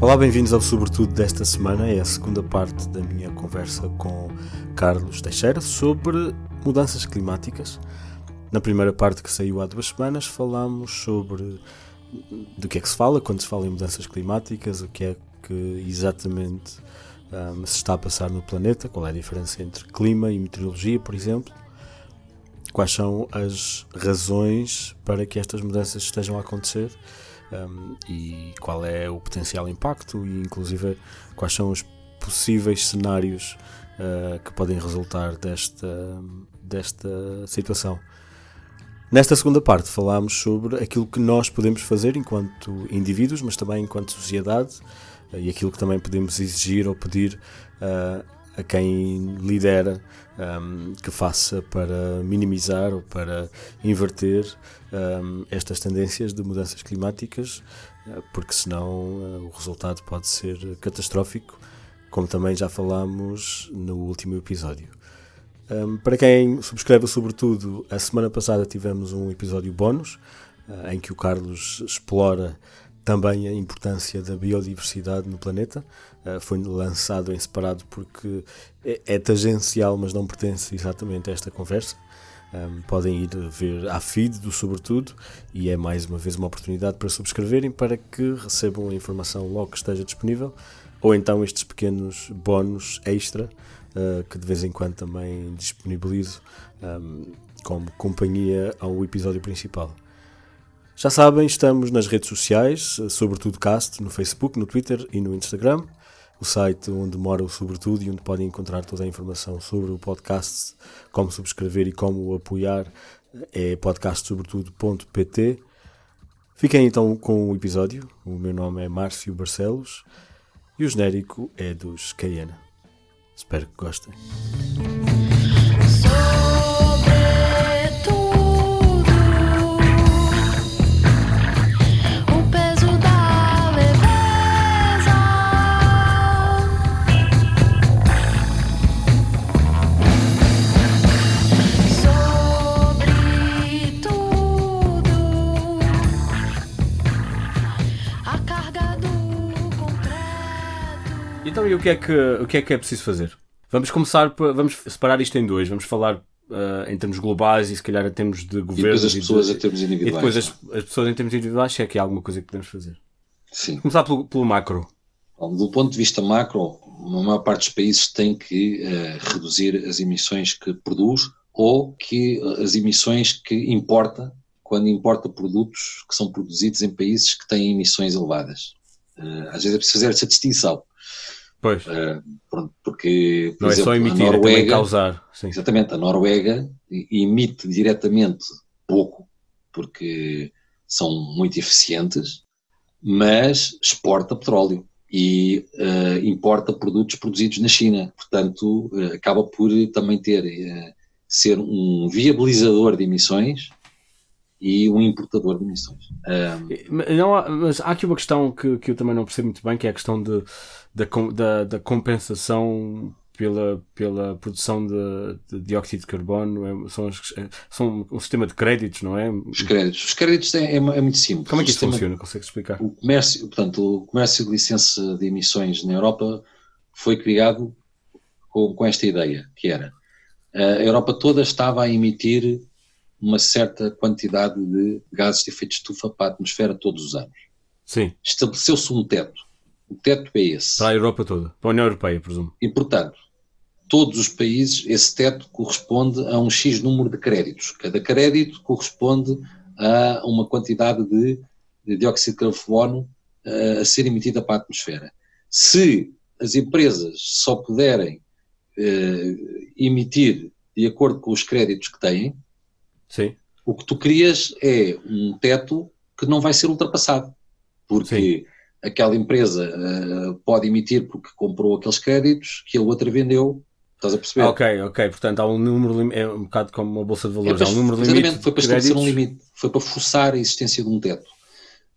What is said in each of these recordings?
Olá, bem-vindos ao Sobretudo desta semana. É a segunda parte da minha conversa com Carlos Teixeira sobre mudanças climáticas. Na primeira parte que saiu há duas semanas, falámos sobre do que é que se fala quando se fala em mudanças climáticas, o que é que exatamente um, se está a passar no planeta, qual é a diferença entre clima e meteorologia, por exemplo, quais são as razões para que estas mudanças estejam a acontecer um, e qual é o potencial impacto e inclusive quais são os possíveis cenários uh, que podem resultar desta, desta situação. Nesta segunda parte falámos sobre aquilo que nós podemos fazer enquanto indivíduos, mas também enquanto sociedade e aquilo que também podemos exigir ou pedir uh, a quem lidera um, que faça para minimizar ou para inverter um, estas tendências de mudanças climáticas, uh, porque senão uh, o resultado pode ser catastrófico, como também já falámos no último episódio. Um, para quem subscreve sobretudo, a semana passada tivemos um episódio bónus uh, em que o Carlos explora também a importância da biodiversidade no planeta. Uh, foi lançado em separado porque é, é, tangencial, mas não pertence exatamente a esta conversa. Um, podem ir ver à feed do Sobretudo e é mais uma vez uma oportunidade para subscreverem para que recebam a informação logo que esteja disponível ou então estes pequenos bónus extra uh, que de vez em quando também disponibilizo como companhia ao episódio principal. Já sabem, estamos nas redes sociais, sobretudo Cast, no Facebook, no Twitter e no Instagram. O site onde mora o Sobretudo e onde podem encontrar toda a informação sobre o podcast, como subscrever e como apoiar é podcastsobretudo.pt. Fiquem então com o episódio. O meu nome é Márcio Barcelos e o genérico é dos Cayena. Espero que gostem. Então, e o que é que, o que, é, que é preciso fazer? Vamos começar, vamos separar isto em dois. Vamos falar uh, em termos globais e se calhar em termos de governo. E depois as pessoas de, em termos individuais. E depois as, as, pessoas em termos individuais, se é que há alguma coisa que podemos fazer. Sim. Começar pelo, pelo macro. Bom, do ponto de vista macro, a maior parte dos países tem que uh, reduzir as emissões que produz ou que uh, as emissões que importa quando importa produtos que são produzidos em países que têm emissões elevadas. Uh, às vezes é preciso fazer essa distinção. Pois. Uh, pronto, porque, por não exemplo, é só emitir, a Noruega, é causar. Sim. Exatamente, a Noruega emite diretamente pouco, porque são muito eficientes, mas exporta petróleo e uh, importa produtos produzidos na China. Portanto, uh, acaba por também ter ser um viabilizador de emissões e um importador de emissões. Um... Não, mas há aqui uma questão que, que eu também não percebo muito bem, que é a questão de da, da, da compensação pela, pela produção de, de, dióxido de carbono, é, são, são um sistema de créditos, não é? Os créditos. Os créditos é, é, é muito simples. Como é que isto funciona? Consegue explicar? O comércio, portanto, o comércio de licença de emissões na Europa foi criado com, com esta ideia, que era a Europa toda estava a emitir uma certa quantidade de gases de efeito de estufa para a atmosfera todos os anos. Sim. Estabeleceu-se um teto o teto é esse. Para a Europa toda, para a União Europeia, presumo. E, portanto, todos os países, esse teto corresponde a um X número de créditos. Cada crédito corresponde a uma quantidade de, de dióxido de carbono uh, a ser emitida para a atmosfera. Se as empresas só puderem uh, emitir de acordo com os créditos que têm, Sim. o que tu crias é um teto que não vai ser ultrapassado. Porque Sim aquela empresa uh, pode emitir porque comprou aqueles créditos que a outra vendeu. Estás a perceber? Ok, ok. Portanto, há um número, é um bocado como uma bolsa de valores. É há um número limite. Foi para estabelecer um limite. Foi para forçar a existência de um teto.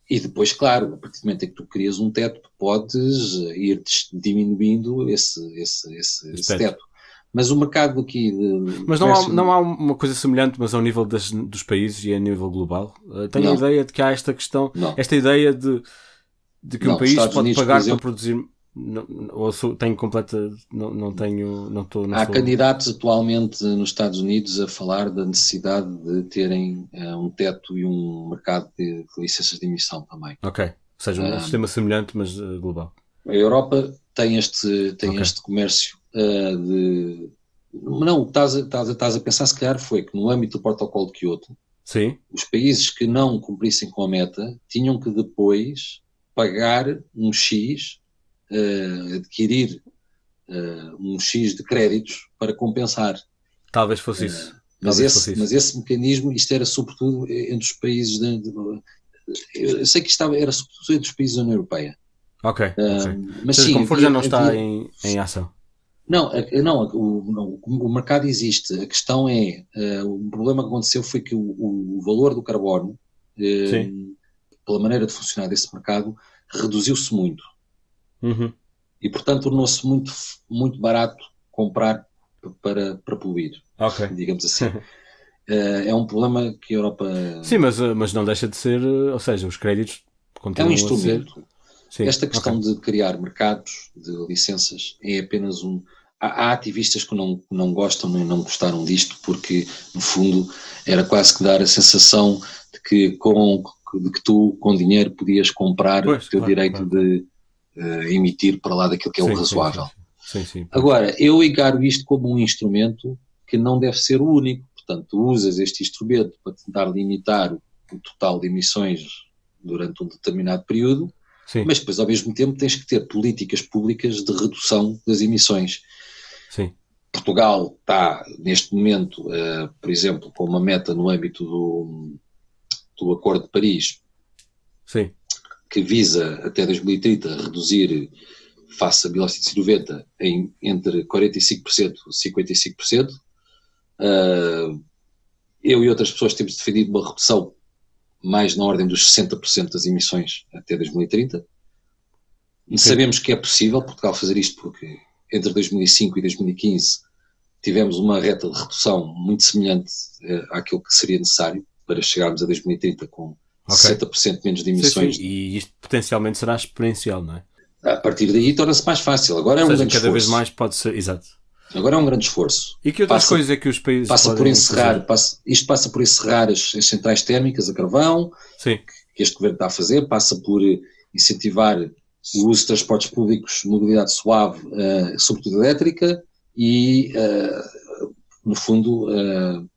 E depois, claro, a partir do momento em que tu crias um teto, podes ir diminuindo esse, esse, esse, esse teto. Mas o mercado aqui de. Mas não há, não há uma coisa semelhante, mas ao nível das, dos países e a nível global? Uh, tenho não. a ideia de que há esta questão, não. esta ideia de de que não, um país pode Unidos, pagar exemplo, para produzir não, ou sou, tenho completa não, não tenho não estou há sou... candidatos atualmente nos Estados Unidos a falar da necessidade de terem uh, um teto e um mercado de, de, licenças de emissão também ok ou seja um, um sistema semelhante mas uh, global a Europa tem este tem okay. este comércio uh, de não, estás a, estás, a, estás a pensar se calhar foi que no âmbito do protocolo de Kyoto Sim. os países que não cumprissem com a meta tinham que depois pagar um X, uh, adquirir uh, um X de créditos para compensar. Talvez fosse isso. mas, esse, fosse mas esse mecanismo, isto era sobretudo entre os países de, de, eu sei que estava, era sobretudo entre os países da União Europeia. Ok. Uh, Mas sim, como for já não está havia, em, em ação. Não, não, o, o, mercado existe. A questão é, uh, o problema que aconteceu foi que o, o valor do carbono, uh, pela maneira de funcionar desse mercado, reduziu-se muito. Uhum. E, portanto, tornou-se muito, muito barato comprar para, para poluir, okay. digamos assim. uh, é um problema que a Europa... Sim, mas, mas não deixa de ser, ou seja, os créditos continuam É um instrumento. Sim, Esta questão okay. de criar mercados de licenças é apenas um. Há, há ativistas que não, não gostam nem não gostaram disto, porque, no fundo, era quase que dar a sensação de que, com, de que tu, com dinheiro, podias comprar pois, o teu claro, direito claro. de uh, emitir para lá daquilo que é sim, o razoável. Sim, sim, Agora, eu encaro isto como um instrumento que não deve ser o único. Portanto, tu usas este instrumento para tentar limitar o total de emissões durante um determinado período Sim. mas depois, ao mesmo tempo, tens que ter políticas públicas de redução das emissões. Sim. Portugal está, neste momento, uh, por exemplo, com uma meta no âmbito do, do Acordo de Paris, Sim. que visa até 2030 reduzir, face a 1990, em, entre 45% e 55%. Uh, eu e outras pessoas temos defendido uma redução mais na ordem dos 60% das emissões até 2030. E sabemos que é possível Portugal fazer isto porque entre 2005 e 2015 tivemos uma reta de redução muito semelhante uh, àquilo que seria necessário para chegarmos a 2030 com okay. 60% menos de emissões. Sim, sim. E isto potencialmente será exponencial, não é? A partir daí torna-se mais fácil. Agora é um seja, grande cada esforço. vez mais pode ser, exato. Agora é um grande esforço. E que outras passa, coisas é que os países passa por encerrar, passa, isto passa por encerrar as, as, centrais térmicas a carvão, Sim. que este governo está a fazer, passa por incentivar o uso de transportes públicos, mobilidade suave, uh, sobretudo elétrica, e, uh, no fundo, uh,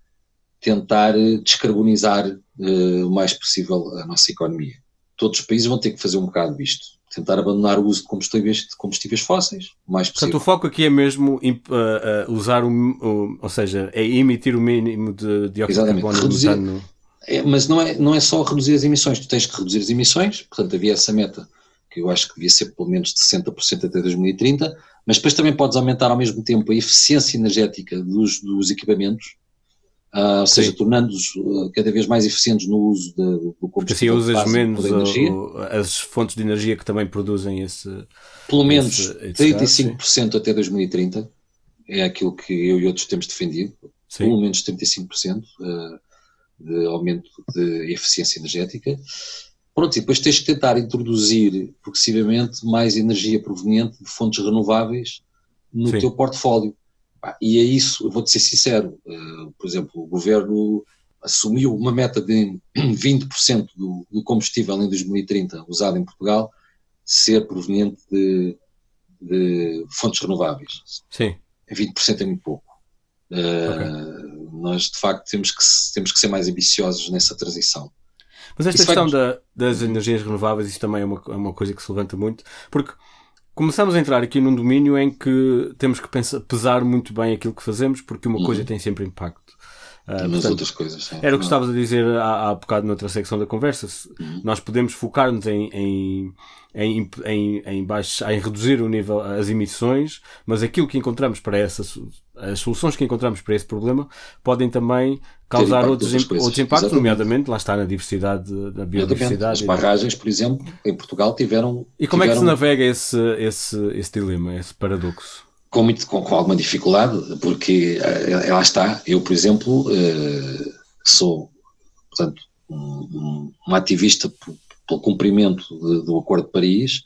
tentar descarbonizar o mais possível a nossa economia. Todos os países vão ter que fazer um bocado disto. Tentar abandonar o uso de combustíveis, de combustíveis fósseis o mais possível. Portanto, o foco aqui é mesmo usar o, o, ou seja, é emitir o mínimo de dióxido de carbono reduzir, no... é, mas não é, não é só reduzir as emissões, tu tens que reduzir as emissões, portanto havia essa meta que eu acho que devia ser pelo menos de 60% até 2030, mas depois também podes aumentar ao mesmo tempo a eficiência energética dos, dos equipamentos, Uh, ou seja, tornando-os uh, cada vez mais eficientes no uso de, do combustível. Assim usas menos o, as fontes de energia que também produzem esse. Pelo menos esse, 35% até 2030 é aquilo que eu e outros temos defendido. Sim. Pelo menos 35% uh, de aumento de eficiência energética. Pronto, e depois tens que tentar introduzir progressivamente mais energia proveniente de fontes renováveis no Sim. teu portfólio. E é isso, eu vou-te ser sincero, uh, por exemplo, o governo assumiu uma meta de 20% do, do, combustível em 2030 usado em Portugal ser proveniente de, de fontes renováveis. Sim. 20% é muito pouco. Uh, okay. Nós, de facto, temos que, temos que ser mais ambiciosos nessa transição. Mas esta isso questão vai... da, das energias renováveis, isso também é uma, é uma coisa que se levanta muito, porque começamos a entrar aqui num domínio em que temos que pensar, pesar muito bem aquilo que fazemos, porque uma uhum. coisa tem sempre impacto. Uh, portanto, outras coisas. Sim. Era o que estavas a dizer há, há bocado noutra secção da conversa. Uhum. Nós podemos focar-nos em, em, em, em, em, baixo, em reduzir o nível, as emissões, mas aquilo que encontramos para essas, as soluções que encontramos para esse problema podem também causar outros, outros impactos, Exatamente. nomeadamente, lá está na diversidade, na biodiversidade. As barragens, por exemplo, em Portugal tiveram. E como tiveram... é que se navega esse, esse, esse dilema, esse paradoxo? Com, muito, com, com alguma dificuldade, porque uh, lá está, eu, por exemplo, uh, sou, portanto, um, um, ativista pelo cumprimento de, do Acordo de Paris,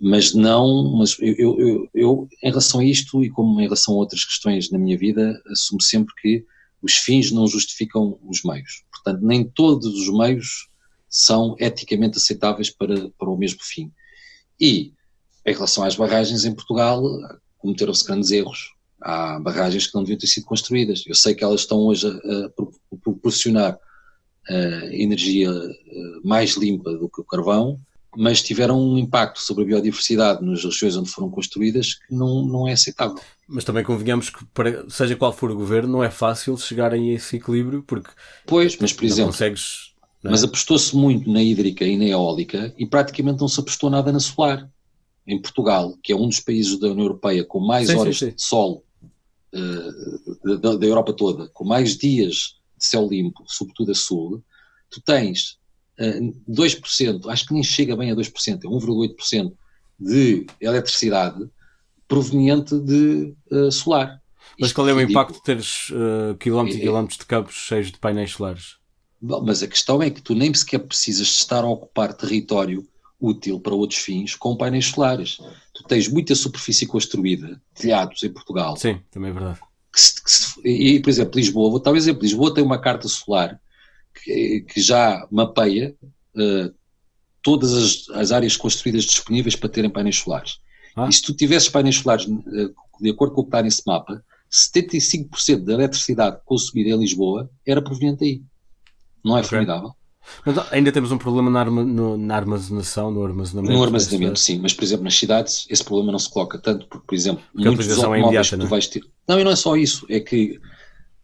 mas não, mas eu, eu, eu, em relação a isto e como em relação a outras questões na minha vida, assumo sempre que os fins não justificam os meios. Portanto, nem todos os meios são eticamente aceitáveis para, para o mesmo fim. E, em relação às barragens em Portugal, cometeram-se grandes erros. Há barragens que não deviam ter sido construídas. Eu sei que elas estão hoje a, a proporcionar uh, energia uh, mais limpa do que o carvão, mas tiveram um impacto sobre a biodiversidade nas regiões onde foram construídas que não, não é aceitável. Mas também convenhamos que, para, seja qual for o governo, não é fácil chegarem a esse equilíbrio, porque. Pois, mas por exemplo. Consegues, é? Mas apostou-se muito na hídrica e na eólica e praticamente não se apostou nada na solar. Em Portugal, que é um dos países da União Europeia com mais sim, horas sim, sim. de sol uh, da, da Europa toda, com mais dias de céu limpo, sobretudo a sul, tu tens uh, 2%, acho que nem chega bem a 2%, é 1,8% de eletricidade proveniente de uh, solar. Mas Isto qual é o impacto de teres uh, quilómetros e é, quilómetros de campos cheios de painéis solares? Bom, mas a questão é que tu nem sequer precisas estar a ocupar território útil para outros fins com painéis solares. Tu tens muita superfície construída, telhados em Portugal. Sim, também é verdade. Que se, que se, e, por exemplo, Lisboa, vou dar um exemplo. Lisboa tem uma carta solar que, que já mapeia uh, todas as, as, áreas construídas disponíveis para terem painéis solares. Ah. E se tu tivesses painéis solares, uh, de acordo com o que está nesse mapa, 75% da eletricidade consumida em Lisboa era proveniente aí. Não é okay. formidável? Mas ainda temos um problema na, arma, no, na armazenação, no armazenamento. No armazenamento, sim, mas por exemplo nas cidades esse problema não se coloca tanto, porque por exemplo, porque muitos dos é automóveis é imediata, que tu é? vais ter. Não, e não é só isso, é que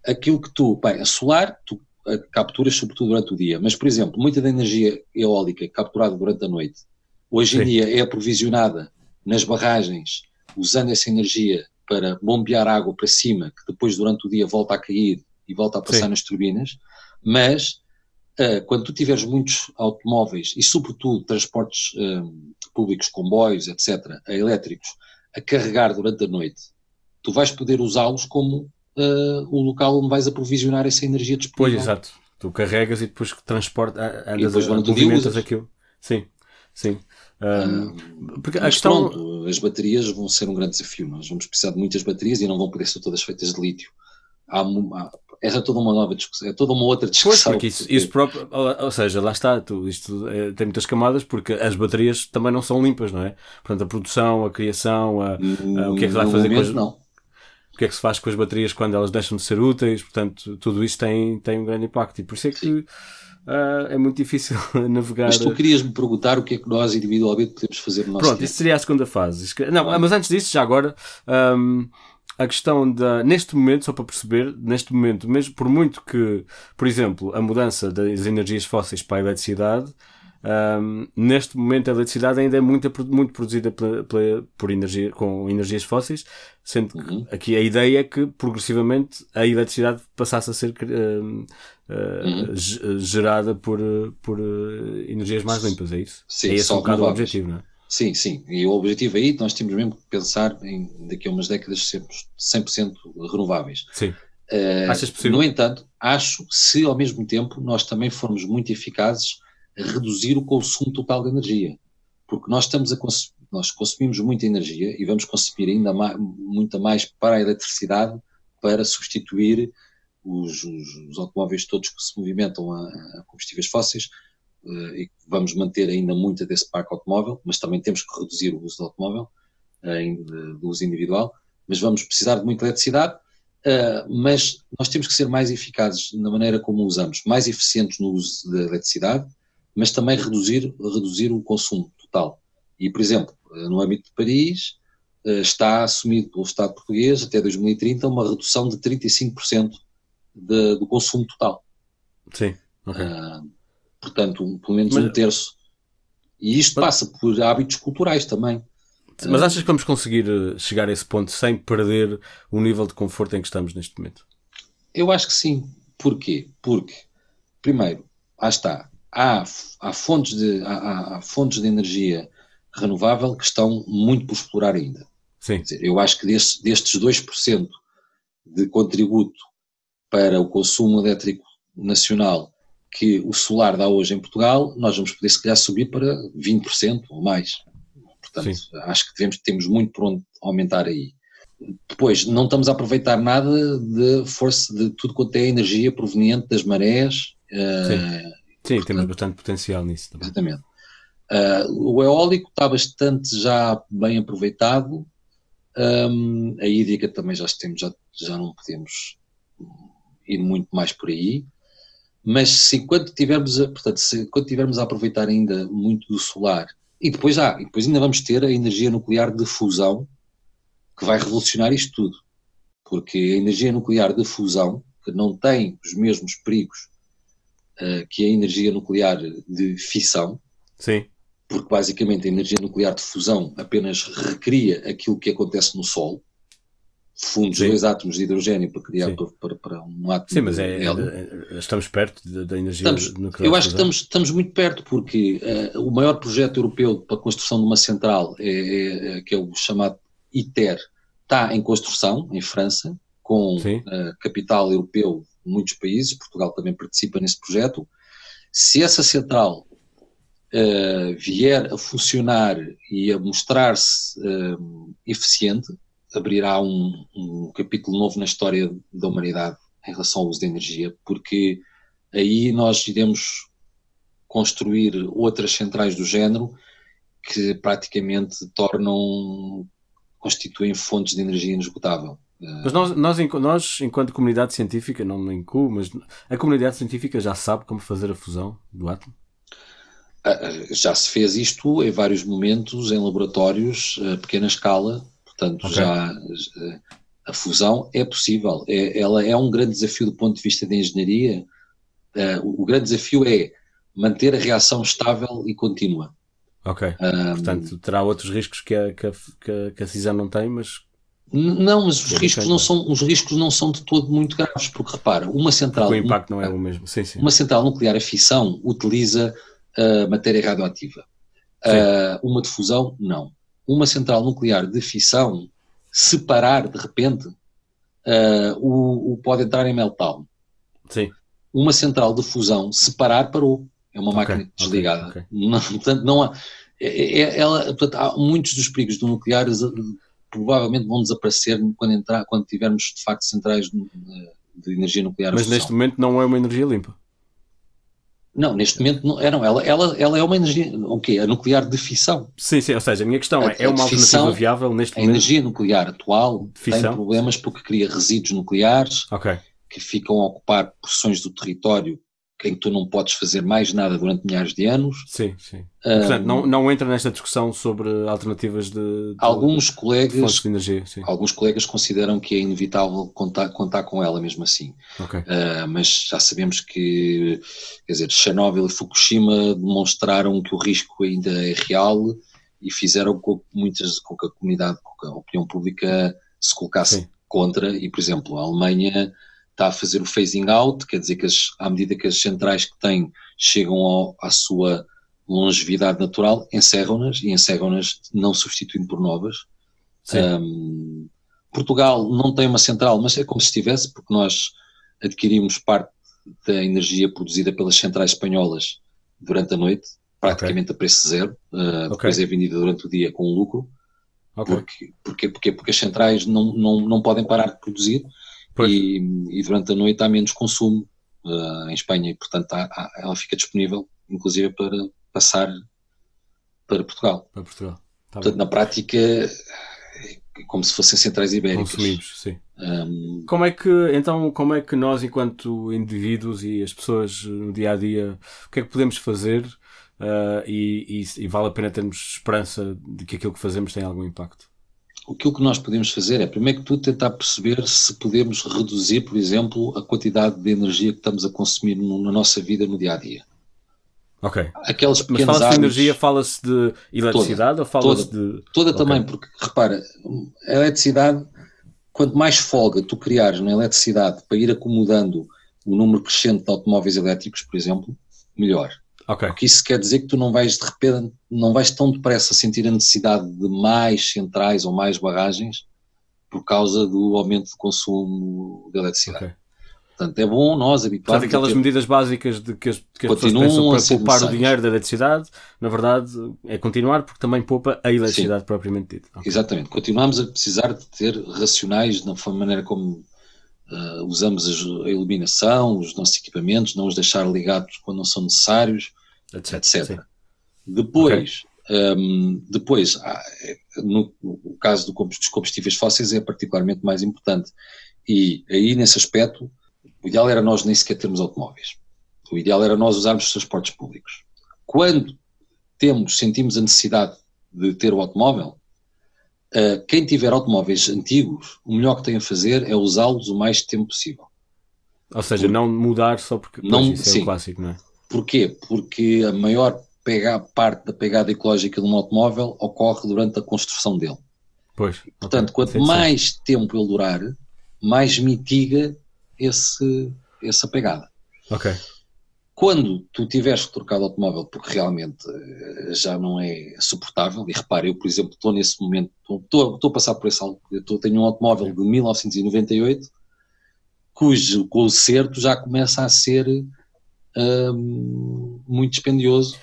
aquilo que tu, bem, a solar, tu capturas sobretudo durante o dia, mas por exemplo, muita da energia eólica capturada durante a noite, hoje sim. em dia é aprovisionada nas barragens, usando essa energia para bombear água para cima, que depois durante o dia volta a cair e volta a passar sim. nas turbinas, mas quando tu tiveres muitos automóveis e, sobretudo, transportes uh, públicos, comboios, etc., a elétricos, a carregar durante a noite, tu vais poder usá-los como uh, o local onde vais aprovisionar essa energia disponível. Pois, exato. Tu carregas e depois transporta, andas, e depois, a, movimentas aquilo. Sim, sim. Um, porque a questão... pronto, as baterias vão ser um grande desafio. Nós vamos precisar de muitas baterias e não vão poder ser todas feitas de lítio. Há, há, é toda uma nova discussão, é toda uma outra discussão. Pois, isso, isso próprio, ou seja, lá está, tu, isto é, tem muitas camadas porque as baterias também não são limpas, não é? Portanto, a produção, a criação, a, a, o que é que se vai fazer com as, não. o que é que se faz com as baterias quando elas deixam de ser úteis, portanto, tudo isso tem, tem um grande impacto e por isso é que uh, é muito difícil navegar. Mas tu querias me perguntar o que é que nós individualmente podemos fazer no nosso Pronto, isso seria a segunda fase. Não, mas antes disso, já agora. Um, a questão da. Neste momento, só para perceber, neste momento, mesmo por muito que, por exemplo, a mudança das energias fósseis para a eletricidade, um, neste momento a eletricidade ainda é muito, muito produzida pela, pela, por energia, com energias fósseis, sendo que uhum. aqui a ideia é que progressivamente a eletricidade passasse a ser uh, uh, gerada por, por uh, energias mais limpas, é isso? Sim, é esse um bocado o objetivo, não é? Sim, sim. E o objetivo aí, nós temos mesmo que pensar em daqui a umas décadas sermos 100% renováveis. Sim. Uh, Achas possível? No entanto, acho se ao mesmo tempo nós também formos muito eficazes a reduzir o consumo total de energia. Porque nós estamos a consumir, nós consumimos muita energia e vamos consumir ainda mais, muita mais para a eletricidade para substituir os, os, os automóveis todos que se movimentam a, a combustíveis fósseis e vamos manter ainda muita desse parque automóvel, mas também temos que reduzir o uso do automóvel, eh, do uso individual, mas vamos precisar de muita eletricidade, eh, mas nós temos que ser mais eficazes na maneira como usamos, mais eficientes no uso da eletricidade, mas também reduzir, reduzir o consumo total. E, por exemplo, no âmbito de Paris, está assumido pelo Estado português até 2030 uma redução de 35% de, do consumo total. Sim, ok. Uh, portanto, um, pelo menos mas, um terço. E isto mas, passa por hábitos culturais também. Mas achas que vamos conseguir eh, chegar a esse ponto sem perder o nível de conforto em que estamos neste momento? Eu acho que sim. Porquê? Porque, primeiro, lá está, há, há, fontes, de, há, há fontes de energia renovável que estão muito por explorar ainda. Sim. Dizer, eu acho que destes, destes 2% de contributo para o consumo elétrico nacional que o solar dá hoje em Portugal, nós vamos poder se calhar subir para 20% ou mais. Portanto, Sim. acho que devemos, temos muito por onde aumentar aí. Depois, não estamos a aproveitar nada de força de tudo quanto é energia proveniente das marés. Sim, uh, Sim portanto, temos bastante potencial nisso também. Exatamente. Uh, o eólico está bastante já bem aproveitado. Um, a hídrica também já temos, já, já não podemos ir muito mais por aí. Mas se enquanto tivermos, a, portanto, se enquanto tivermos a aproveitar ainda muito do solar, e depois há, e depois ainda vamos ter a energia nuclear de fusão, que vai revolucionar isto tudo. Porque a energia nuclear de fusão, que não tem os mesmos perigos uh, que a energia nuclear de fissão, Sim. porque basicamente a energia nuclear de fusão apenas recria aquilo que acontece no Sol, funde dois átomos de hidrogênio para criar para, para, para, um átomo Sim, mas é, é, estamos perto da energia estamos, nuclear. Eu acho que estamos, estamos muito perto, porque uh, o maior projeto europeu para a construção de uma central, é, é, é que é o chamado ITER, está em construção, em França, com uh, capital europeu de muitos países, Portugal também participa nesse projeto. Se essa central uh, vier a funcionar e a mostrar-se eficiente, abrirá um, um, capítulo novo na história da humanidade em relação ao uso da energia, porque aí nós iremos construir outras centrais do género que praticamente tornam, constituem fontes de energia inesgotável. Mas nós, nós, nós, enquanto comunidade científica, não me incluo, mas a comunidade científica já sabe como fazer a fusão do átomo? Ah, ah, já se fez isto em vários momentos, em laboratórios a pequena escala, Portanto, okay. já a fusão é possível. É, ela é um grande desafio do ponto de vista da engenharia. Uh, o grande desafio é manter a reação estável e contínua. Ok. Um, Portanto, terá outros riscos que a, que a, que a cisão não tem, mas. Não, mas os, é riscos não são, os riscos não são de todo muito graves, porque repara, uma central. Porque o impacto não é o mesmo. Sim, sim. Uma central nuclear a fissão utiliza uh, matéria radioativa. Uh, uma de fusão, não uma central nuclear de fissão se parar de repente, uh, o, o, pode entrar em meltdown. Sim. Uma central de fusão, se parar, parou. É uma okay, máquina desligada. Okay, okay. Não, portanto, não há, é, é, é, ela, portanto, há muitos dos perigos do nuclear provavelmente vão desaparecer quando, entrar, quando tivermos de facto centrais de, de energia nuclear. Mas neste momento não é uma energia limpa. Não, neste momento não, é, não, ela, ela, ela é uma energia, o quê? A nuclear de fissão. Sim, sim, ou seja, a minha questão é, é uma alternativa viável neste momento? A energia nuclear atual tem problemas porque cria resíduos nucleares okay. que ficam a ocupar porções do território em que tu não podes fazer mais nada durante milhares de anos. Sim, sim. Um, Portanto, não, não entra nesta discussão sobre alternativas de, de alguns colegas de energia. Sim. Alguns colegas consideram que é inevitável contar, contar com ela mesmo assim. Okay. Uh, mas já sabemos que, quer dizer, Chernobyl e Fukushima demonstraram que o risco ainda é real e fizeram com que muitas, com que a comunidade, com que a opinião pública se colocasse sim. contra e, por exemplo, a Alemanha está a fazer o phasing out, quer dizer que as, à medida que as centrais que têm chegam ao, à sua longevidade natural, encerram-nas e encerram-nas não substituindo por novas. Um, Portugal não tem uma central, mas é como se estivesse, porque nós adquirimos parte da energia produzida pelas centrais espanholas durante a noite, praticamente okay. a preço zero, uh, okay. depois é vendida durante o dia com lucro. Okay. Porque, porque, porque, porque as centrais não, não, não podem parar de produzir e, e, durante a noite há menos consumo uh, em Espanha e, portanto, há, há, ela fica disponível, inclusive, para passar para Portugal. Para Portugal. Tá portanto, bem. na prática, é como se fossem centrais ibéricas. Consumidos, sim. Um, como é que, então, como é que nós, enquanto indivíduos e as pessoas no dia a dia, o que é que podemos fazer uh, e, e, e vale a pena termos esperança de que aquilo que fazemos tem algum impacto? Aquilo que nós podemos fazer é, primeiro que tudo, tentar perceber se podemos reduzir, por exemplo, a quantidade de energia que estamos a consumir no, na nossa vida no dia a dia. Ok. Aquelas Mas fala-se de energia, fala-se de eletricidade toda, ou fala-se de. Toda okay. também, porque repara, a eletricidade, quanto mais folga tu criares na eletricidade para ir acomodando o número crescente de automóveis elétricos, por exemplo, melhor. Okay. Porque isso quer dizer que tu não vais de repente, não vais tão depressa sentir a necessidade de mais centrais ou mais barragens por causa do aumento de consumo de eletricidade. Okay. Portanto, é bom nós habituarmos. Portanto, aquelas medidas básicas de que as, que as pessoas pensam para poupar o dinheiro da eletricidade, na verdade, é continuar porque também poupa a eletricidade Sim. propriamente dita. Okay. Exatamente. Continuamos a precisar de ter racionais na maneira como uh, usamos a iluminação, os nossos equipamentos, não os deixar ligados quando não são necessários, etc. etc. Depois, okay. um, depois é, no, no, caso do, dos combustíveis fósseis é particularmente mais importante. E aí, nesse aspecto, o ideal era nós nem sequer termos automóveis. O ideal era nós usarmos os transportes públicos. Quando temos, sentimos a necessidade de ter o automóvel, uh, quem tiver automóveis antigos, o melhor que tem a fazer é usá-los o mais tempo possível. Ou seja, Por, não mudar só porque não, isso é sim. um clássico, não é? Porquê? Porque a maior pega, parte da pegada ecológica de um automóvel ocorre durante a construção dele. Pois. Portanto, okay. quanto mais tempo ele durar, mais mitiga esse, essa pegada. Ok. Quando tu tiveres que trocar de automóvel porque realmente eh, já não é suportável, e repare, eu por exemplo estou nesse momento, estou, estou a passar por esse eu tenho um automóvel de 1998 cujo conserto já começa a ser um, muito dispendioso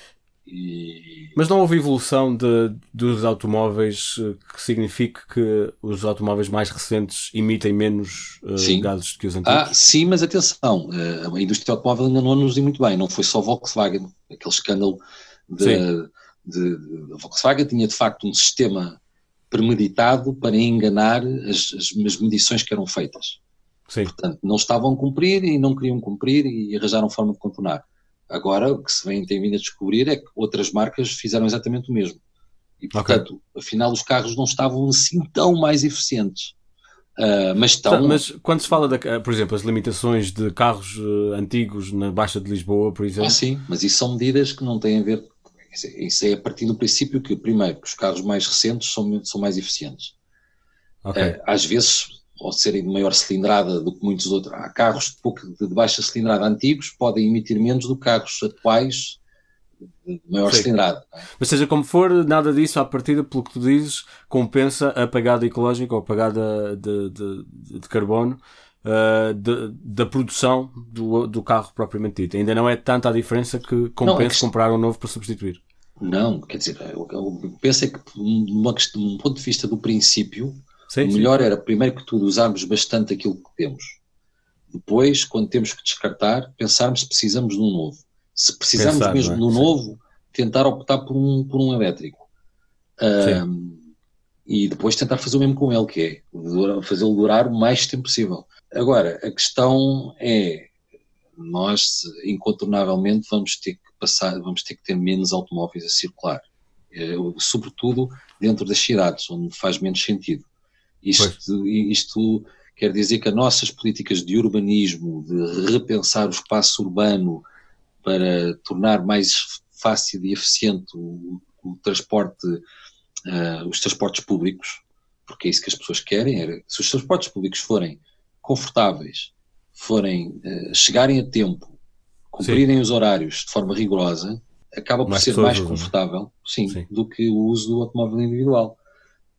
e... Mas não houve evolução de, dos automóveis eh, que signifique que os automóveis mais recentes emitem menos uh, gases que os antigos? Ah, sim, mas atenção, uh, a indústria automóvel ainda não nos diz muito bem, não foi só Volkswagen, aquele escândalo de, de, de, Volkswagen tinha de facto um sistema premeditado para enganar as, as, as medições que eram feitas. Sim. Portanto, não estavam a cumprir e não queriam cumprir e arranjaram forma de contornar. Agora, o que se vem, tem vindo a descobrir é que outras marcas fizeram exatamente o mesmo. E, portanto, okay. afinal, os carros não estavam assim tão mais eficientes. Uh, mas estão. Mas quando se fala, de, por exemplo, as limitações de carros uh, antigos na Baixa de Lisboa, por exemplo. Ah, sim, mas isso são medidas que não têm a ver. Isso é a partir do princípio que, primeiro, os carros mais recentes são, são mais eficientes. Okay. Uh, às vezes ou serem de maior cilindrada do que muitos outros. Há carros de, pouco, de baixa cilindrada antigos podem emitir menos do que carros atuais de maior Sim. cilindrada. É? Mas seja como for, nada disso à partida, pelo que tu dizes, compensa a pegada ecológica ou a pegada de, de, de carbono uh, de, da produção do, do carro propriamente dito. Ainda não é tanta a diferença que compensa não, é que... comprar um novo para substituir. Não, quer dizer, eu, eu penso é que, de um ponto de vista do princípio, Sim, o melhor sim. era, primeiro que tudo, usarmos bastante aquilo que temos. Depois, quando temos que descartar, pensarmos se precisamos de um novo. Se precisamos Pensar, mesmo é? de um novo, tentar optar por um, por um elétrico. Um, e depois tentar fazer o mesmo com ele, que é fazê-lo durar o mais tempo possível. Agora, a questão é, nós incontornavelmente vamos ter que passar, vamos ter que ter menos automóveis a circular, eh, sobretudo dentro das cidades, onde faz menos sentido. Isto, isto quer dizer que as nossas políticas de urbanismo, de repensar o espaço urbano para tornar mais fácil e eficiente o, o transporte, uh, os transportes públicos, porque é isso que as pessoas querem, era, se os transportes públicos forem confortáveis, forem uh, chegarem a tempo, cumprirem sim. os horários de forma rigorosa, acaba por mais ser mais confortável, sim, sim, do que o uso do automóvel individual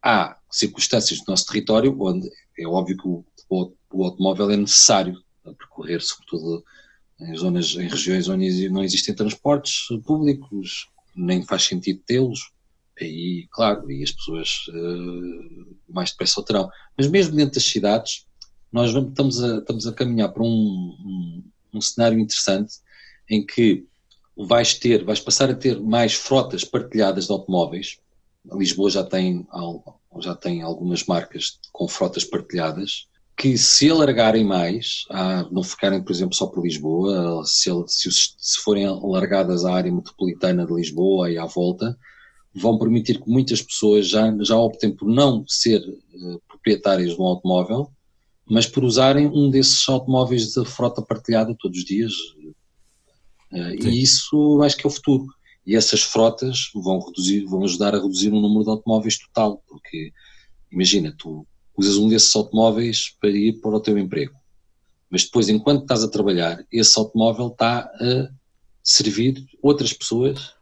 há circunstâncias do nosso território onde é óbvio que o, o, o automóvel é necessário a percorrer, sobretudo em zonas, em regiões onde não existem transportes públicos, nem faz sentido tê-los. Aí, claro, e as pessoas uh, mais depressa o terão. Mas mesmo dentro das cidades, nós vamos, estamos, a, estamos a caminhar para um, um, um cenário interessante em que vais ter, vais passar a ter mais frotas partilhadas de automóveis, Lisboa já tem, já tem algumas marcas com frotas partilhadas que se alargarem mais, não ficarem, por exemplo, só por Lisboa, se, se, se forem alargadas à área metropolitana de Lisboa e à volta, vão permitir que muitas pessoas já, já optem por não ser uh, proprietárias de um automóvel, mas por usarem um desses automóveis de frota partilhada todos os dias. Uh, e isso acho que é o futuro. E essas frotas vão, reduzir, vão ajudar a reduzir o número de automóveis total, porque imagina, tu usas um desses automóveis para ir para o teu emprego, mas depois, enquanto estás a trabalhar, esse automóvel está a servir outras pessoas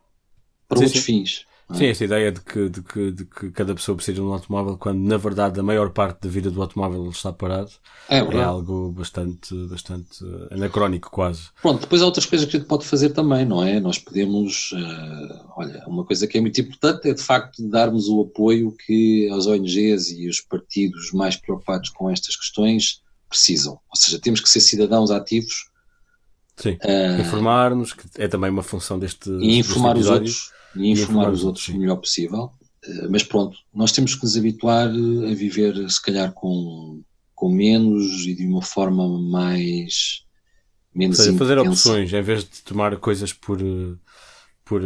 para sim, outros sim. fins. Sim, essa ideia de que, de, que, de que cada pessoa precisa de um automóvel, quando na verdade a maior parte da vida do automóvel está parado, é, é algo bastante, bastante anacrónico, quase. Pronto, depois há outras coisas que a gente pode fazer também, não é? Nós podemos, uh, olha, uma coisa que é muito importante é de facto darmos o apoio que as ONGs e os partidos mais preocupados com estas questões precisam. Ou seja, temos que ser cidadãos ativos. Sim, uh, informar-nos, que é também uma função deste. E informar os outros e informar os outros o melhor possível. Eh, mas pronto, nós temos que nos habituar eh, a viver, se calhar, com, com menos e de uma forma mais. menos Ou seja, fazer opções em vez de tomar coisas por. Eh, por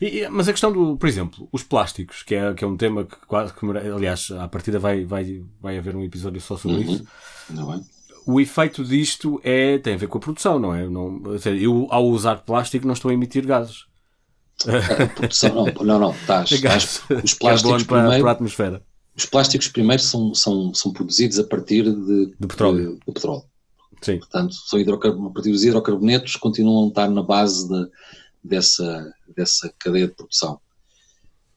e, mas a questão do, por exemplo, os plásticos, que é, que é um tema que quase que, aliás, à partida vai, vai, vai haver um episódio só sobre uhum. isso. Não é? O efeito disto é, tem a ver com a produção, não é? Não, eu, ao usar plástico, não estou a emitir gases. A produção, não, não, não, estás, estás os plásticos para, primeiro, para a atmosfera. Os plásticos primeiro são, são, são produzidos a partir de, de petróleo. De, de petróleo. Sim. Portanto, são hidrocarbonetos, a partir dos hidrocarbonetos continuam a estar na base de, dessa, dessa cadeia de produção.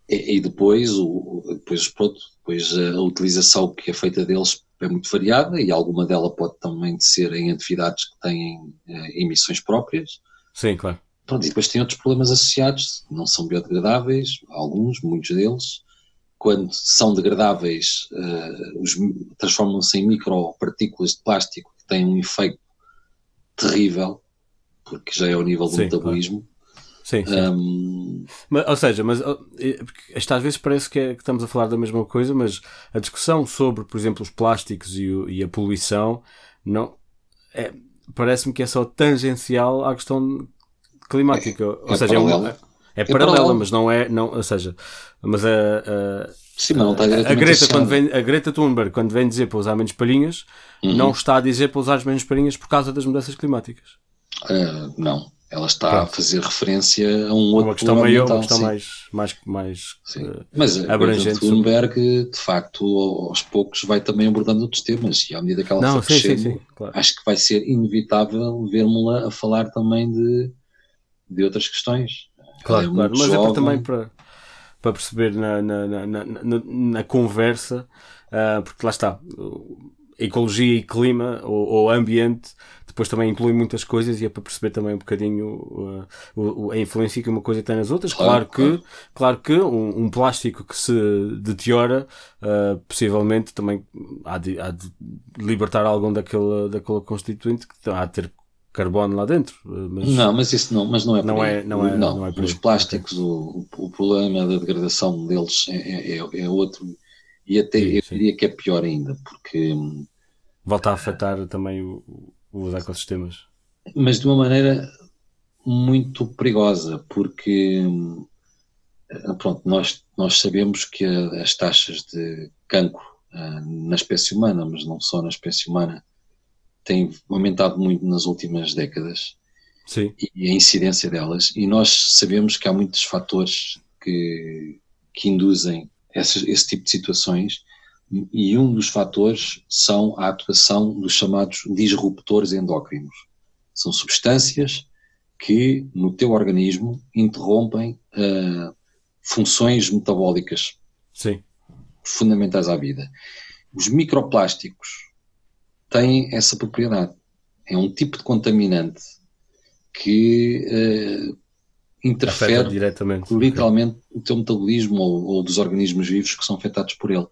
E, e depois, o, depois, pronto, depois a utilização que é feita deles é muito variada e alguma dela pode também ser em atividades que têm eh, emissões próprias. Sim, claro. Pronto, e depois tem outros problemas associados, não são biodegradáveis, alguns, muitos deles. Quando são degradáveis, uh, transformam-se em micropartículas de plástico que têm um efeito terrível, porque já é ao nível do sim, metabolismo. Claro. Sim, sim. Um... Mas, ou seja, mas esta às vezes parece que, é, que, estamos a falar da mesma coisa, mas a discussão sobre, por exemplo, os plásticos e, o, e a poluição não é, parece-me que é só tangencial à questão climática. É, ou é seja, paralela. é, é, é paralela, mas não é. Não, ou seja, mas a. a Sim, mas não está a, Greta, quando vem, a Greta Thunberg, quando vem dizer para usar menos palhinhas, uhum. não está a dizer para usar menos palhinhas por causa das mudanças climáticas. Uh, não. Ela está Pronto. a fazer referência a um outro uma questão maior, uma questão mais, mais, mais uh, Mas a Greta Thunberg, de facto, aos poucos vai também abordando outros temas e à medida que ela não, for sim, crescendo, sim, sim, claro. acho que vai ser inevitável vermos-la a falar também de de outras questões. Claro, é claro. mas jovem. é para, também para, para perceber na, na, na, na, na conversa, uh, porque lá está, ecologia e clima ou, ou, ambiente depois também inclui muitas coisas e é para perceber também um bocadinho uh, a influência que uma coisa tem nas outras. Claro, claro que, claro que um, um, plástico que se deteriora uh, possivelmente também há de, há de libertar algum daquele, daquele constituinte que há de ter carbono lá dentro. Mas não, mas isso não, mas não é não é, não é, não, não é Os plásticos, o, o problema da degradação deles é, é, é outro e até sim, eu diria que é pior ainda, porque volta a afetar também o, os ecossistemas. Mas de uma maneira muito perigosa, porque pronto, nós, nós sabemos que as taxas de cancro ah, na espécie humana, mas não só na espécie humana, tem aumentado muito nas últimas décadas Sim. e a incidência delas, e nós sabemos que há muitos fatores que, que induzem esse, esse tipo de situações, e um dos fatores são a atuação dos chamados disruptores endócrinos. São substâncias que no teu organismo interrompem uh, funções metabólicas Sim. fundamentais à vida. Os microplásticos tem essa propriedade. É um tipo de contaminante que uh, interfere diretamente. literalmente o teu metabolismo ou, ou, dos organismos vivos que são afetados por ele.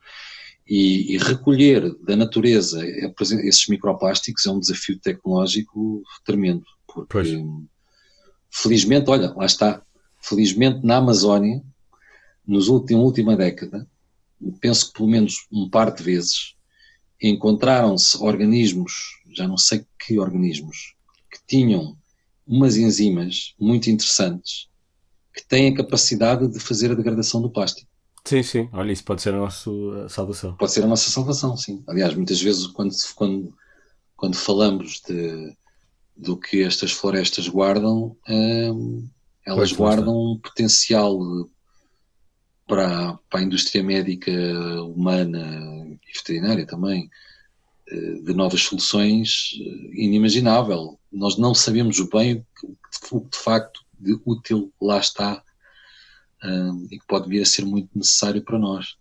E, e recolher da natureza esses microplásticos é um desafio tecnológico tremendo. Porque, pois. felizmente, olha, lá está, felizmente na Amazónia, nos últimos, na última década, penso que pelo menos um par de vezes, encontraram-se organismos, já não sei que organismos, que tinham umas enzimas muito interessantes que têm a capacidade de fazer a degradação do plástico. Sim, sim. Olha, isso pode ser a nossa salvação. Pode ser a nossa salvação, sim. Aliás, muitas vezes quando, quando, quando falamos de, do que estas florestas guardam, hum, elas pois, guardam um potencial para, para a indústria médica humana e veterinária também, eh, de novas soluções eh, inimaginável. Nós não sabemos bem o que de facto de útil lá está um, e que pode vir a ser muito necessário para nós.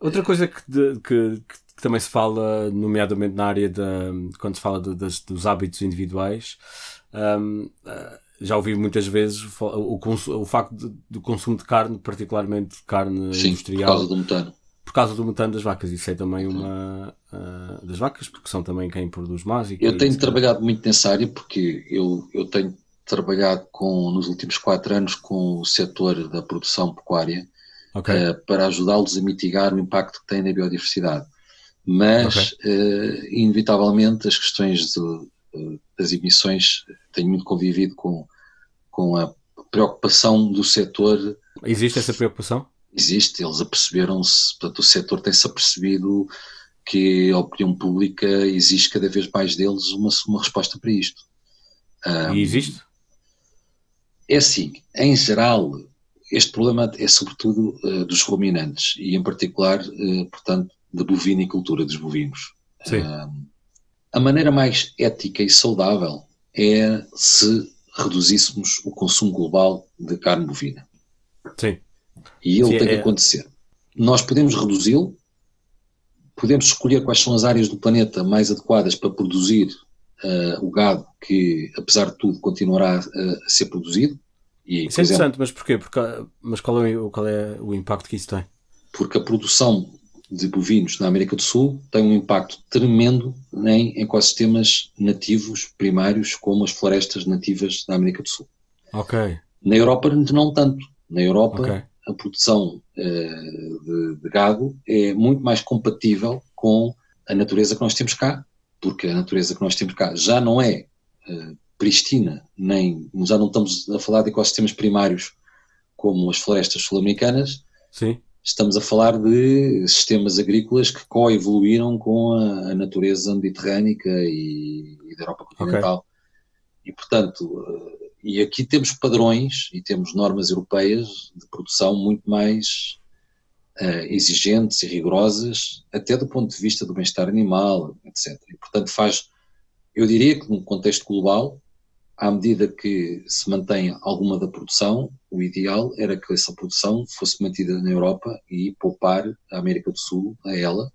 Outra coisa que, de, que, que, também se fala, nomeadamente na área da. quando se fala de, das, dos hábitos individuais, um, uh, já ouvi muitas vezes o, o, o facto de, do consumo de carne, particularmente carne Sim, industrial. Por causa do metano. Por causa do metano das vacas. Isso é também uma. Uh, das vacas, porque são também quem produz mais. Eu tenho trabalhado muito nessa área porque eu, eu tenho trabalhado com, nos últimos quatro anos com o setor da produção pecuária okay. uh, para ajudá-los a mitigar o impacto que tem na biodiversidade. Mas, okay. uh, inevitavelmente, as questões de, das emissões, tenho muito convivido com, com a preocupação do setor. Existe essa preocupação? Existe, eles aperceberam-se, portanto, o setor tem-se apercebido que a opinião pública exige cada vez mais deles uma, uma resposta para isto. Um, e existe? É assim, em geral, este problema é sobretudo uh, dos ruminantes e, em particular, uh, portanto, da bovinicultura dos bovinos. Uh, a maneira mais ética e saudável é se reduzíssemos o consumo global de carne bovina. Sim. E ele Sim, tem é... que acontecer. Nós podemos reduzi-lo, podemos escolher quais são as áreas do planeta mais adequadas para produzir uh, o gado que, apesar de tudo, continuará a, a ser produzido. E, isso é interessante, mas porquê? Porque, mas qual é, qual é o impacto que isso tem? Porque a produção de bovinos na América do Sul tem um impacto tremendo em ecossistemas nativos primários, como as florestas nativas da América do Sul. Ok. Na Europa, não tanto. Na Europa, okay. a produção uh, de, de gado é muito mais compatível com a natureza que nós temos cá, porque a natureza que nós temos cá já não é uh, pristina, nem já não estamos a falar de ecossistemas primários como as florestas sul-americanas. Estamos a falar de sistemas agrícolas que coevoluíram com a, a natureza mediterrânica e, e, da Europa continental. Okay. E, portanto, uh, e aqui temos padrões e temos normas europeias de produção muito mais uh, exigentes e rigorosas, até do ponto de vista do bem-estar animal, etc. E, portanto, faz, eu diria que num contexto global, à medida que se mantém alguma da produção, o ideal era que essa produção fosse mantida na Europa e poupar a América do Sul a ela.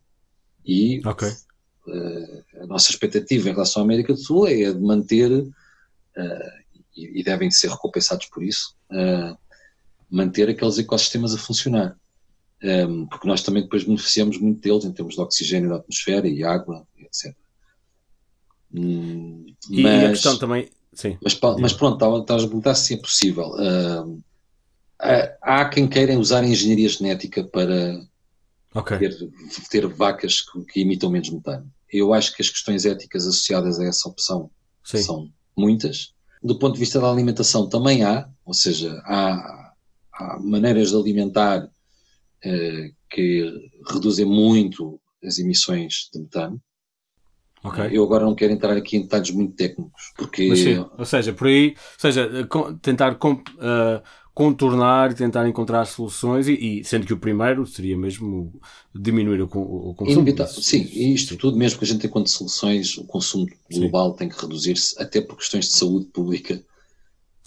E okay. uh, a nossa expectativa em relação à América do Sul é de manter, uh, e, e, devem ser recompensados por isso, uh, manter aqueles ecossistemas a funcionar. Um, porque nós também depois beneficiamos muito deles em termos de oxigênio da atmosfera e água, etc. Hum, e, mas, e a questão também Sim. Mas, mas pronto, estás a perguntar se é possível. Uh, há quem queira usar a engenharia genética para okay. ter, ter, vacas que, que, imitam menos metano. Eu acho que as questões éticas associadas a essa opção Sim. são muitas. Do ponto de vista da alimentação também há, ou seja, há, há maneiras de alimentar que reduzem muito as emissões de metano. Okay. Eu agora não quero entrar aqui em detalhes muito técnicos, porque. Sim, ou seja, por aí, ou seja, tentar uh, contornar e tentar encontrar soluções, e, e, sendo que o primeiro seria mesmo diminuir o, o consumo. sim, e isto sim. tudo mesmo que a gente encontre soluções, o consumo global sim. tem que reduzir-se, até por questões de saúde pública.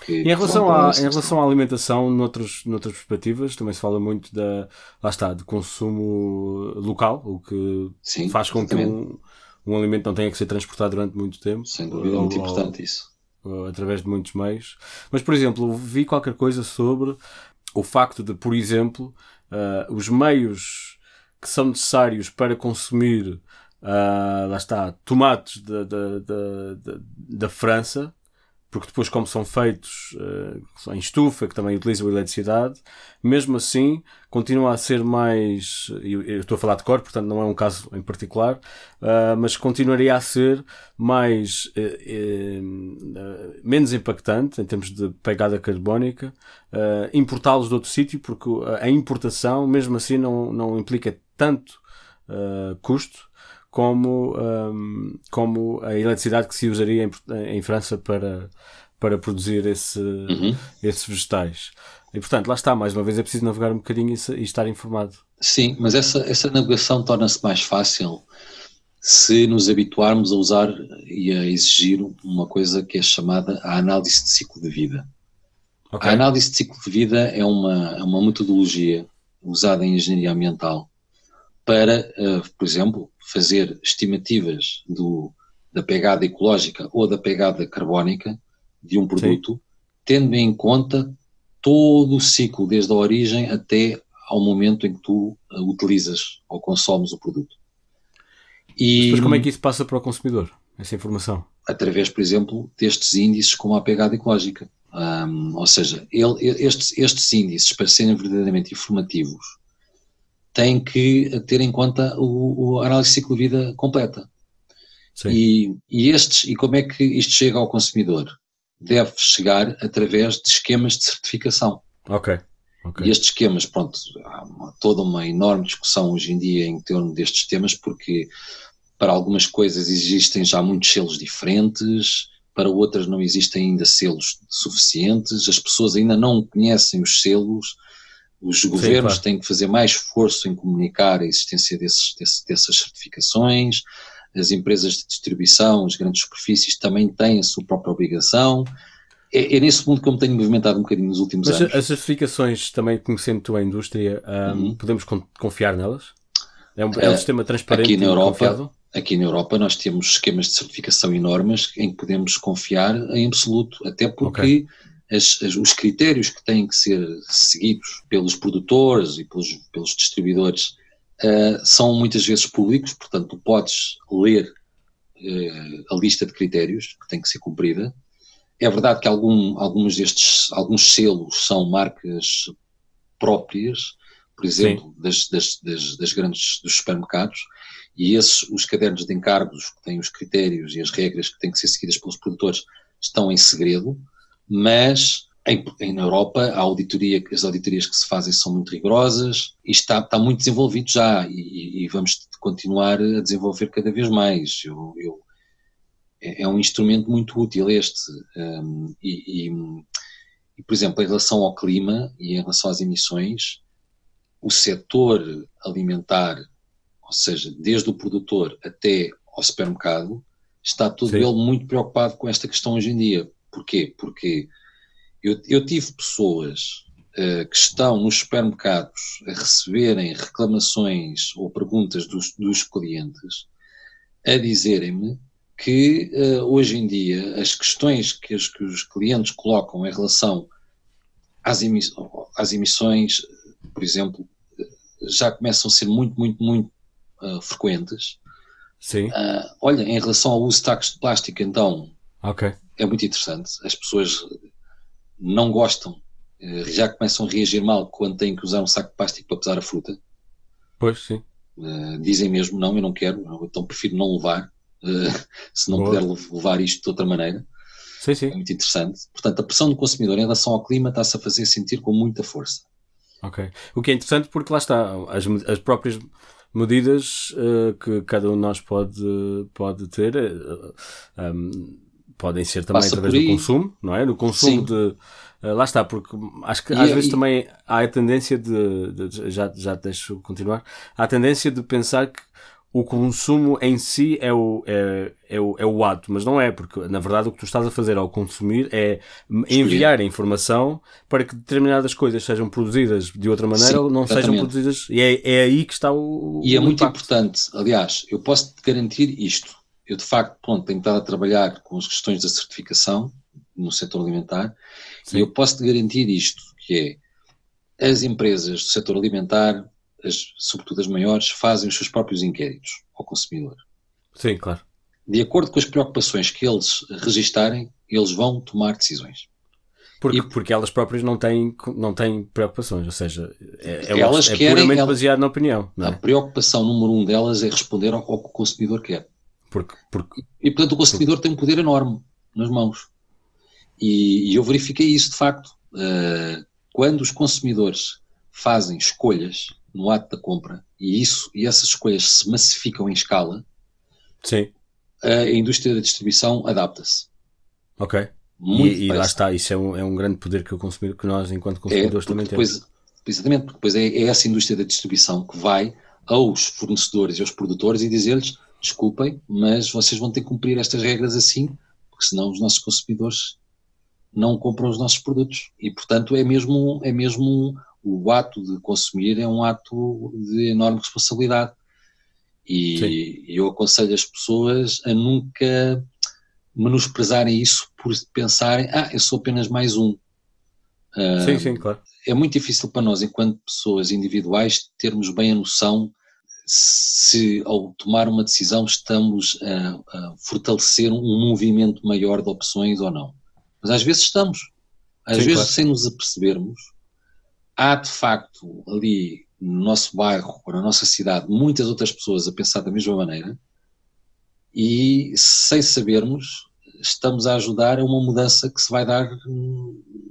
Em relação, à, em relação à alimentação, noutros, noutras perspectivas, também se fala muito da, lá está, de consumo local, o que sim, faz com exatamente. que um, um alimento não tenha que ser transportado durante muito tempo. Sem dúvida, é muito importante isso. Ou, através de muitos meios. Mas, por exemplo, vi qualquer coisa sobre o facto de, por exemplo, uh, os meios que são necessários para consumir, uh, lá está, tomates da, da, da, da França, porque depois, como são feitos uh, em estufa, que também utilizam eletricidade, mesmo assim continua a ser mais. Eu, estou a falar de cor, portanto não é um caso em particular, uh, mas continuaria a ser mais. Uh, menos impactante em termos de pegada carbónica importá-los de outro sítio, porque a importação, mesmo assim, não, não implica tanto custo como, um, como a eletricidade que se usaria em, em França para, para produzir esse, uhum. esses vegetais. E portanto, lá está, mais uma vez é preciso navegar um bocadinho e, e estar informado. Sim, mas essa, essa navegação torna-se mais fácil se nos habituarmos a usar e a exigir uma coisa que é chamada a análise de ciclo de vida. Okay. A análise de ciclo de vida é uma, é uma metodologia usada em engenharia ambiental para, uh, por exemplo, fazer estimativas do, da pegada ecológica ou da pegada carbónica de um produto, Sim. tendo em conta todo o ciclo, desde a origem até ao momento em que tu uh, utilizas ou consomes o produto. E, Mas como é que isso passa para o consumidor, essa informação? Através, por exemplo, destes índices como a pegada ecológica. Um, ou seja, ele, estes, estes índices, para serem verdadeiramente informativos, têm que ter em conta o, o a análise de ciclo de vida completa. E, e, estes, e como é que isto chega ao consumidor? Deve chegar através de esquemas de certificação. Ok. okay. E estes esquemas, pronto, há uma, toda uma enorme discussão hoje em dia em torno destes temas, porque para algumas coisas existem já muitos selos diferentes, para outras não existem ainda selos suficientes, as pessoas ainda não conhecem os selos, os governos Sim, claro. têm que fazer mais esforço em comunicar a existência desses, dessas certificações, as empresas de distribuição, as grandes superfícies também têm a sua própria obrigação. É, é nesse mundo que eu me tenho movimentado um bocadinho nos últimos Mas anos. As certificações, também conhecendo a indústria, um, uhum. podemos confiar nelas? É um, é um uh, sistema transparente aqui na Europa, confiável? Aqui na Europa nós temos esquemas de certificação enormes em que podemos confiar em absoluto, até porque okay. As, as, os critérios que têm que ser seguidos pelos produtores e pelos, pelos distribuidores uh, são muitas vezes públicos, portanto tu podes ler uh, a lista de critérios que tem que ser cumprida. É verdade que algum, alguns destes, alguns selos são marcas próprias, por exemplo, das, das, das, das, grandes dos supermercados, e esses, os cadernos de encargos que têm os critérios e as regras que têm que ser seguidas pelos produtores estão em segredo, mas em, em Europa, a auditoria, as auditorias que se fazem são muito rigorosas e está, está muito desenvolvido já e, e vamos continuar a desenvolver cada vez mais. Eu, eu, é, é um instrumento muito útil este. Um, e, e, e, por exemplo, em relação ao clima e em relação às emissões, o setor alimentar, ou seja, desde o produtor até ao supermercado, está todo Sim. ele muito preocupado com esta questão hoje em dia. Porquê? Porque eu, eu tive pessoas uh, que estão nos supermercados a receberem reclamações ou perguntas dos, dos clientes a dizerem-me que uh, hoje em dia as questões que, as, que, os clientes colocam em relação às, emiss às emissões, por exemplo, já começam a ser muito, muito, muito uh, frequentes. Sim. Uh, olha, em relação ao uso de tacos de plástico, então, okay. É muito interessante. As pessoas não gostam, eh, já começam a reagir mal quando têm que usar um saco de plástico para pesar a fruta. Pois, sim. Uh, dizem mesmo, não, eu não quero, então prefiro não levar, uh, se não Boa. puder levar isto de outra maneira. Sim, sim. É muito interessante. Portanto, a pressão do consumidor em relação ao clima está-se a fazer sentir com muita força. Ok. O que é interessante porque lá está, as, as próprias medidas uh, que cada um de nós pode, pode ter um, podem ser também Passa através do consumo, não é? Do consumo Sim. de. Uh, lá está, porque acho que e, às vezes também há a tendência de, de, já, já deixo continuar, há a tendência de pensar que o consumo em si é o, é, é, o, é o ato, mas não é, porque na verdade o que tu estás a fazer ao consumir é enviar a informação para que determinadas coisas sejam produzidas de outra maneira ou não exatamente. sejam produzidas, e é, é aí que está o. E é o muito impacto. importante, aliás, eu posso te garantir isto eu de facto pronto, tenho estado a trabalhar com as questões da certificação no setor alimentar Sim. e eu posso te garantir isto, que é as empresas do setor alimentar, as, sobretudo as maiores, fazem os seus próprios inquéritos ao consumidor. Sim, claro. De acordo com as preocupações que eles registarem, eles vão tomar decisões. Porque, e, porque elas próprias não têm, não têm preocupações, ou seja, é, é, elas é querem, puramente baseado na opinião. É? A preocupação número um delas é responder ao, ao que o consumidor quer. Porque, porque, e portanto o consumidor porque... tem um poder enorme nas mãos. E, e eu verifiquei isso de facto. Uh, quando os consumidores fazem escolhas no ato da compra e isso e essas escolhas se massificam em escala, Sim. a indústria da distribuição adapta-se. Ok. Muito e, e lá está, isso é um, é um grande poder que o consumidor, que nós, enquanto consumidores, é, também depois, temos. Exatamente, porque depois é, é essa indústria da distribuição que vai aos fornecedores e aos produtores e dizer-lhes desculpem, mas vocês vão ter que cumprir estas regras assim, porque senão os nossos consumidores não compram os nossos produtos. E, portanto, é mesmo, é mesmo o ato de consumir é um ato de enorme responsabilidade. E Sim. eu aconselho as pessoas a nunca menosprezarem isso por pensarem, ah, eu sou apenas mais um. Uh, sim, sim, claro. É muito difícil para nós, enquanto pessoas individuais, termos bem a noção se ao tomar uma decisão estamos a, a fortalecer um movimento maior de opções ou não. Mas às vezes estamos. Às sim, vezes, claro. sem nos apercebermos, há de facto ali no nosso bairro ou na nossa cidade muitas outras pessoas a pensar da mesma maneira e sem sabermos estamos a ajudar a uma mudança que se vai dar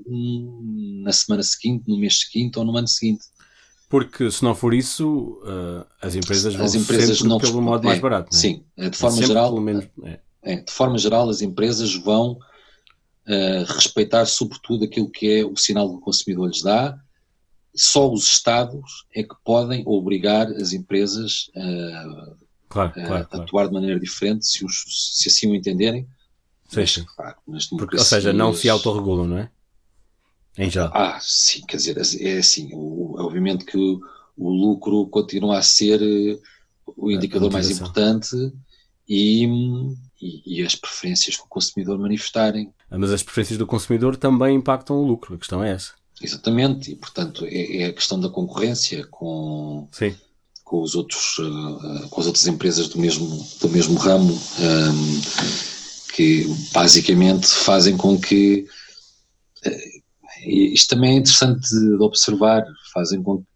na semana seguinte, no mês seguinte ou no ano seguinte. Porque se não for isso, uh, as empresas vão as empresas sempre não pelo modo mais é, barato. Não é? Sim, é, de forma geral, menos, é. é. de forma geral as empresas vão uh, respeitar sobretudo aquilo que é o sinal que o consumidor lhes dá. Só os Estados é que podem obrigar as empresas uh, claro, claro, a claro. atuar de maneira diferente, se, os, se assim o entenderem. Sim, sim. Porque, ou seja, não se autorregulam, não é? Em geral. Ah, sim, quer dizer, é assim, o, obviamente que o, o lucro continua a ser eh, o indicador mais importante e, e, e, as preferências que o consumidor manifestarem. Ah, mas as preferências do consumidor também impactam o lucro, a questão é essa. Exatamente, e portanto é, é a questão da concorrência com, Sim. com, os outros, uh, com as outras empresas do mesmo, do mesmo ramo, um, que basicamente fazem com que isto também é interessante de observar, fazem com que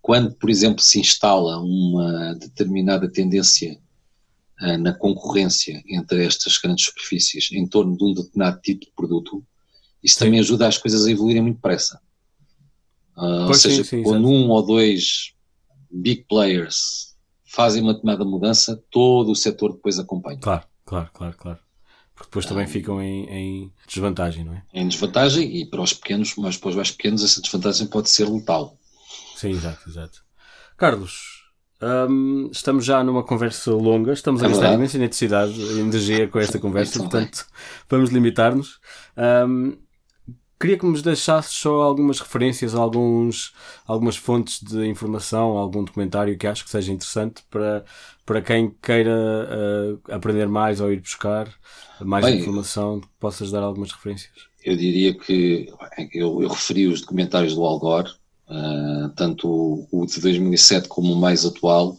quando, por exemplo, se instala uma determinada tendência uh, na concorrência entre estas grandes superfícies em torno de um determinado tipo de produto, isso sim. também ajuda as coisas a evoluírem muito depressa. Uh, ou seja, sim, sim, quando um ou dois big players fazem uma determinada mudança, todo o setor depois acompanha. Claro, claro, claro, claro porque depois também ficam em, em, desvantagem, não é? Em desvantagem e para os pequenos, mas para os mais pequenos essa desvantagem pode ser letal. Sim, exato, exato. Carlos, hum, estamos já numa conversa longa, estamos a é gastar imensa eletricidade energia com esta conversa, portanto vamos limitar-nos. Hum, queria que nos deixasses só algumas referências, alguns, algumas fontes de informação, algum documentário que acho que seja interessante para, para quem queira uh, aprender mais ou ir buscar mais Bem, informação, que possas dar algumas referências. Eu diria que eu, eu referi os documentários do Al Gore, uh, tanto o, o, de 2007 como o mais atual,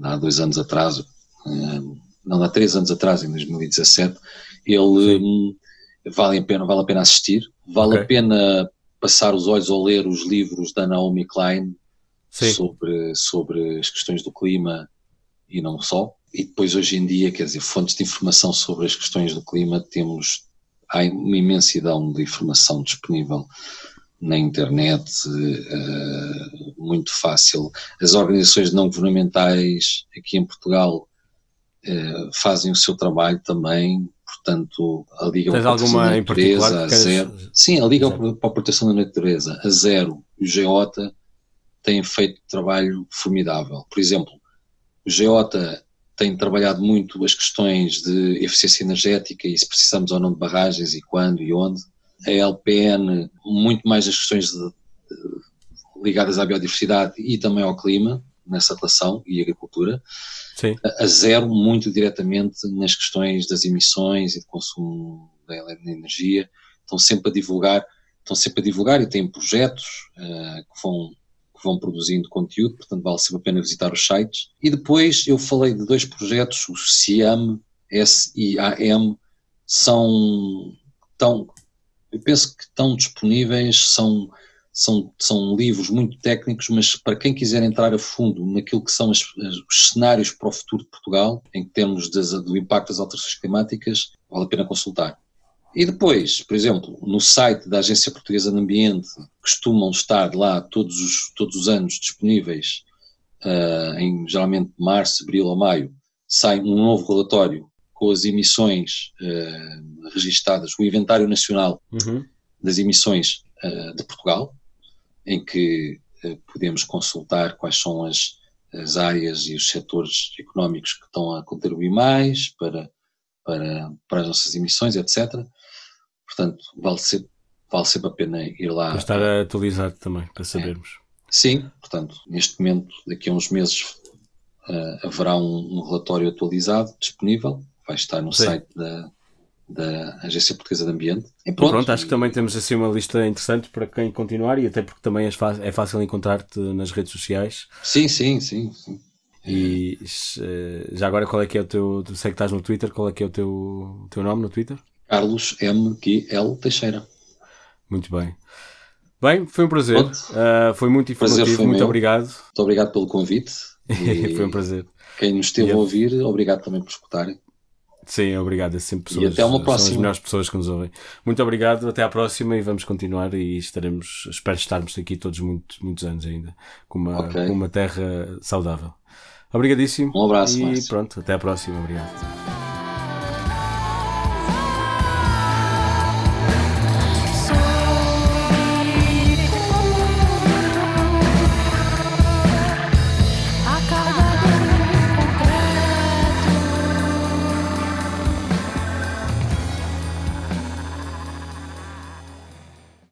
há dois anos atrás, uh, não, há três anos atrás, em 2017, ele um, vale a pena, vale a pena assistir, vale okay. a pena passar os olhos ou ler os livros da Naomi Klein sobre, sobre as questões do clima e não só. E depois hoje em dia, quer dizer, fontes de informação sobre as questões do clima temos, há uma imensidão de informação disponível na internet, uh, muito fácil. As organizações não governamentais aqui em Portugal uh, fazem o seu trabalho também, portanto, a Liga Tens para a Proteção da Natureza, a Zero. Sim, a Liga para a Proteção da Natureza, a Zero e o Geota têm feito trabalho formidável. Por exemplo, o Geota tem trabalhado muito as questões de eficiência energética e se precisamos ou não de barragens e quando e onde. A LPN, muito mais as questões de, de, ligadas à biodiversidade e também ao clima, nessa relação, e agricultura. Sim. A, zero, muito diretamente nas questões das emissões e de consumo da energia. Estão sempre a divulgar, estão sempre a divulgar e têm projetos uh, que vão que vão produzindo conteúdo, portanto vale sempre a pena visitar os sites. E depois eu falei de dois projetos, o SIAM, S-I-A-M, são tão, eu penso que estão disponíveis, são, são, são livros muito técnicos, mas para quem quiser entrar a fundo naquilo que são as, os cenários para o futuro de Portugal, em termos do impacto das alterações climáticas, vale a pena consultar. E depois, por exemplo, no site da Agência Portuguesa de Ambiente, costumam estar lá todos os, todos os anos disponíveis, uh, em geralmente março, abril ou maio, sai um novo relatório com as emissões uh, registadas, o Inventário Nacional uhum. das Emissões uh, de Portugal, em que uh, podemos consultar quais são as, as áreas e os setores económicos que estão a contribuir mais para, para, para as nossas emissões, etc. Portanto, vale sempre, vale sempre a pena ir lá. Para estar atualizado também, para sabermos. É. Sim, portanto, neste momento, daqui a uns meses, uh, haverá um, um, relatório atualizado disponível, vai estar no Sim. site da, da Agência Portuguesa de Ambiente. E pronto, pronto acho que também temos assim uma lista interessante para quem continuar e até porque também é fácil, é fácil encontrar-te nas redes sociais. Sim, sim, sim. sim. E eh, já agora qual é que é o teu. Sei que estás no Twitter, qual é que é o teu, teu nome no Twitter? Carlos M. L. Teixeira. Muito bem. Bem, foi um prazer. Uh, foi muito informativo, foi muito meu. obrigado. Muito obrigado pelo convite. foi um prazer. Quem nos esteve a ouvir, obrigado também por escutarem. Sim, obrigado. É sempre pessoas, e até uma próxima. São as melhores pessoas que nos ouvem. Muito obrigado, até à próxima e vamos continuar e estaremos, espero estarmos aqui todos muito, muitos anos ainda, com uma, okay. com uma terra saudável. Obrigadíssimo. Um abraço. E Márcio. pronto, até à próxima. Obrigado.